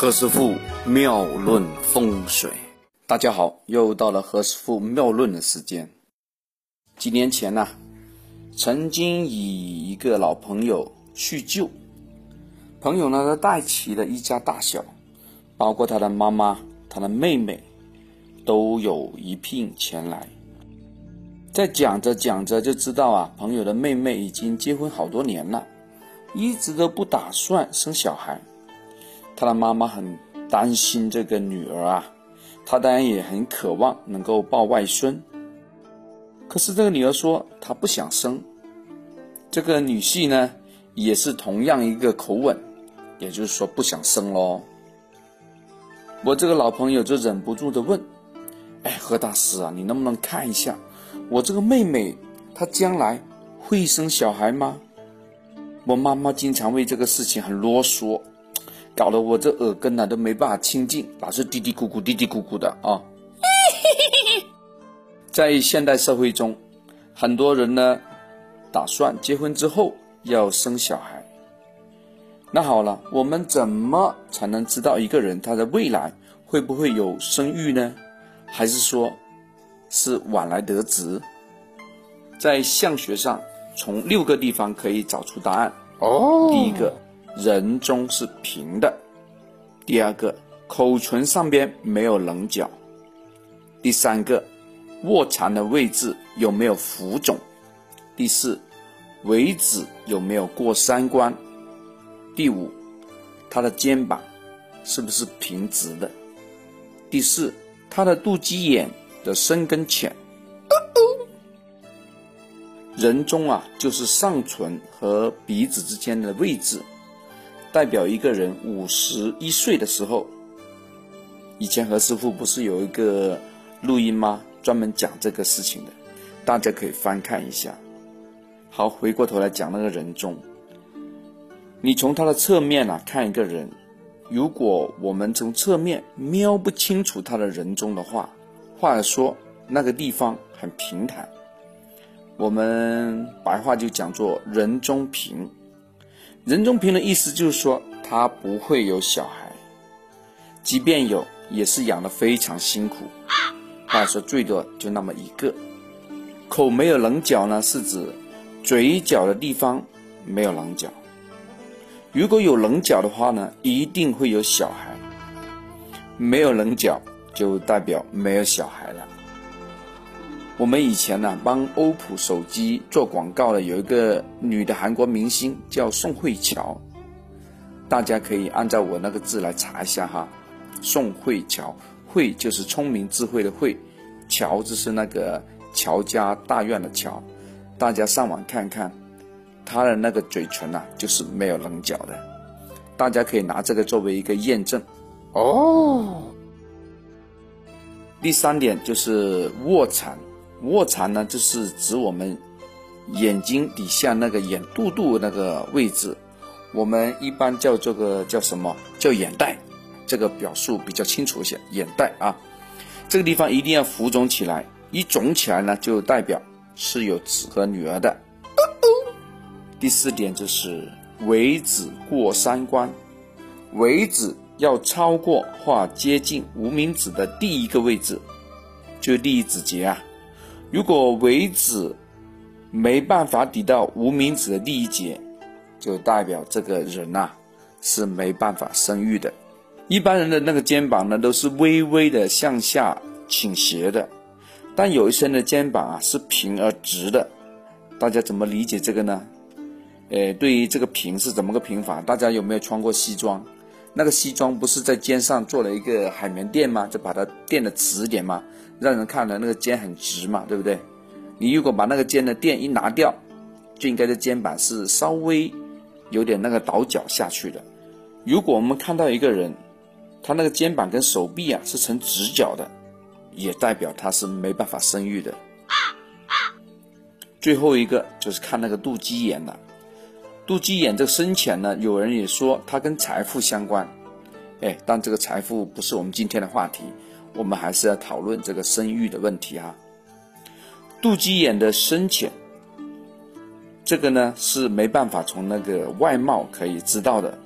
何师傅妙论风水，大家好，又到了何师傅妙论的时间。几年前呢，曾经以一个老朋友叙旧，朋友呢他带齐了一家大小，包括他的妈妈、他的妹妹，都有一聘前来。在讲着讲着就知道啊，朋友的妹妹已经结婚好多年了，一直都不打算生小孩。他的妈妈很担心这个女儿啊，他当然也很渴望能够抱外孙。可是这个女儿说她不想生，这个女婿呢也是同样一个口吻，也就是说不想生喽。我这个老朋友就忍不住的问：“哎，何大师啊，你能不能看一下？”我这个妹妹，她将来会生小孩吗？我妈妈经常为这个事情很啰嗦，搞得我这耳根呢都没办法清净，老是嘀嘀咕咕、嘀嘀咕咕的啊。在现代社会中，很多人呢打算结婚之后要生小孩。那好了，我们怎么才能知道一个人他的未来会不会有生育呢？还是说？是晚来得子，在相学上，从六个地方可以找出答案。哦，第一个，人中是平的；第二个，口唇上边没有棱角；第三个，卧蚕的位置有没有浮肿；第四，尾指有没有过三关；第五，他的肩膀是不是平直的；第四，他的肚脐眼。的深跟浅，人中啊，就是上唇和鼻子之间的位置，代表一个人五十一岁的时候。以前何师傅不是有一个录音吗？专门讲这个事情的，大家可以翻看一下。好，回过头来讲那个人中，你从他的侧面啊看一个人，如果我们从侧面瞄不清楚他的人中的话。话说那个地方很平坦，我们白话就讲做人中平。任中平的意思就是说他不会有小孩，即便有，也是养的非常辛苦。话说最多就那么一个。口没有棱角呢，是指嘴角的地方没有棱角。如果有棱角的话呢，一定会有小孩。没有棱角。就代表没有小孩了。我们以前呢帮欧普手机做广告的有一个女的韩国明星叫宋慧乔，大家可以按照我那个字来查一下哈。宋慧乔，慧就是聪明智慧的慧，乔就是那个乔家大院的乔。大家上网看看，她的那个嘴唇呐就是没有棱角的，大家可以拿这个作为一个验证。哦。第三点就是卧蚕，卧蚕呢就是指我们眼睛底下那个眼肚肚那个位置，我们一般叫这个叫什么叫眼袋，这个表述比较清楚一些。眼袋啊，这个地方一定要浮肿起来，一肿起来呢就代表是有子和女儿的。第四点就是尾指过三关，尾指。要超过或接近无名指的第一个位置，就第一指节啊。如果尾指没办法抵到无名指的第一节，就代表这个人呐是没办法生育的。一般人的那个肩膀呢都是微微的向下倾斜的，但有一些人的肩膀啊是平而直的。大家怎么理解这个呢？呃，对于这个平是怎么个平法？大家有没有穿过西装？那个西装不是在肩上做了一个海绵垫吗？就把它垫的直点嘛，让人看了那个肩很直嘛，对不对？你如果把那个肩的垫一拿掉，就应该这肩膀是稍微有点那个倒角下去的。如果我们看到一个人，他那个肩膀跟手臂啊是呈直角的，也代表他是没办法生育的。最后一个就是看那个肚脐眼了。肚脐眼这个深浅呢，有人也说它跟财富相关，哎，但这个财富不是我们今天的话题，我们还是要讨论这个生育的问题啊。肚脐眼的深浅，这个呢是没办法从那个外貌可以知道的。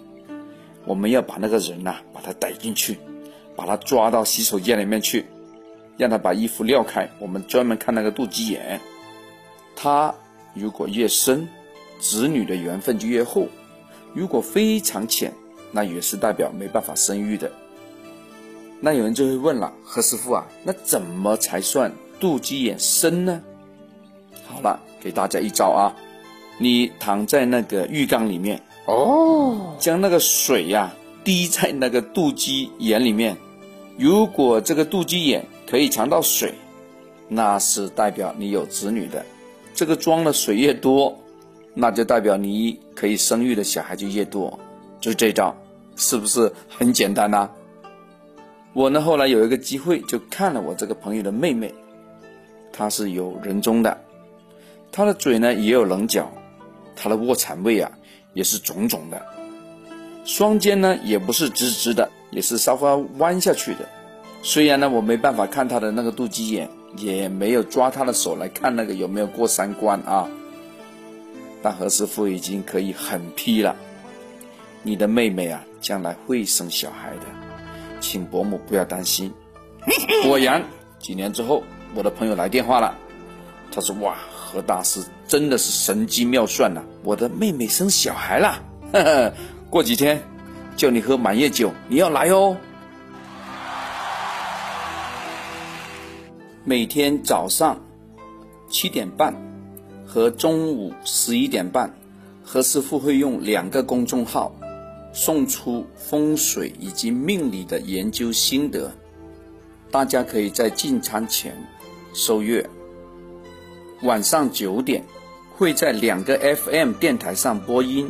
我们要把那个人呐，把他逮进去，把他抓到洗手间里面去，让他把衣服撩开，我们专门看那个肚脐眼。他如果越深，子女的缘分就越厚；如果非常浅，那也是代表没办法生育的。那有人就会问了，何师傅啊，那怎么才算肚脐眼深呢？好了，给大家一招啊，你躺在那个浴缸里面哦，将那个水呀滴在那个肚脐眼里面，如果这个肚脐眼可以藏到水，那是代表你有子女的。这个装的水越多，那就代表你可以生育的小孩就越多。就这招，是不是很简单呢？我呢，后来有一个机会，就看了我这个朋友的妹妹，她是有人中的，她的嘴呢也有棱角，她的卧蚕位啊也是肿肿的，双肩呢也不是直直的，也是稍微弯下去的。虽然呢我没办法看她的那个肚脐眼，也没有抓她的手来看那个有没有过三关啊，但何师傅已经可以狠批了，你的妹妹啊将来会生小孩的。请伯母不要担心。果然，几年之后，我的朋友来电话了。他说：“哇，何大师真的是神机妙算呐！我的妹妹生小孩了，呵呵，过几天叫你喝满月酒，你要来哦。”每天早上七点半和中午十一点半，何师傅会用两个公众号。送出风水以及命理的研究心得，大家可以在进餐前收阅。晚上九点会在两个 FM 电台上播音，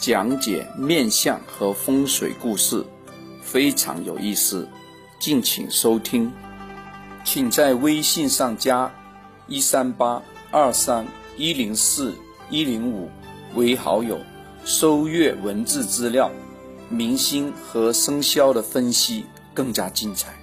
讲解面相和风水故事，非常有意思，敬请收听。请在微信上加一三八二三一零四一零五为好友。收阅文字资料，明星和生肖的分析更加精彩。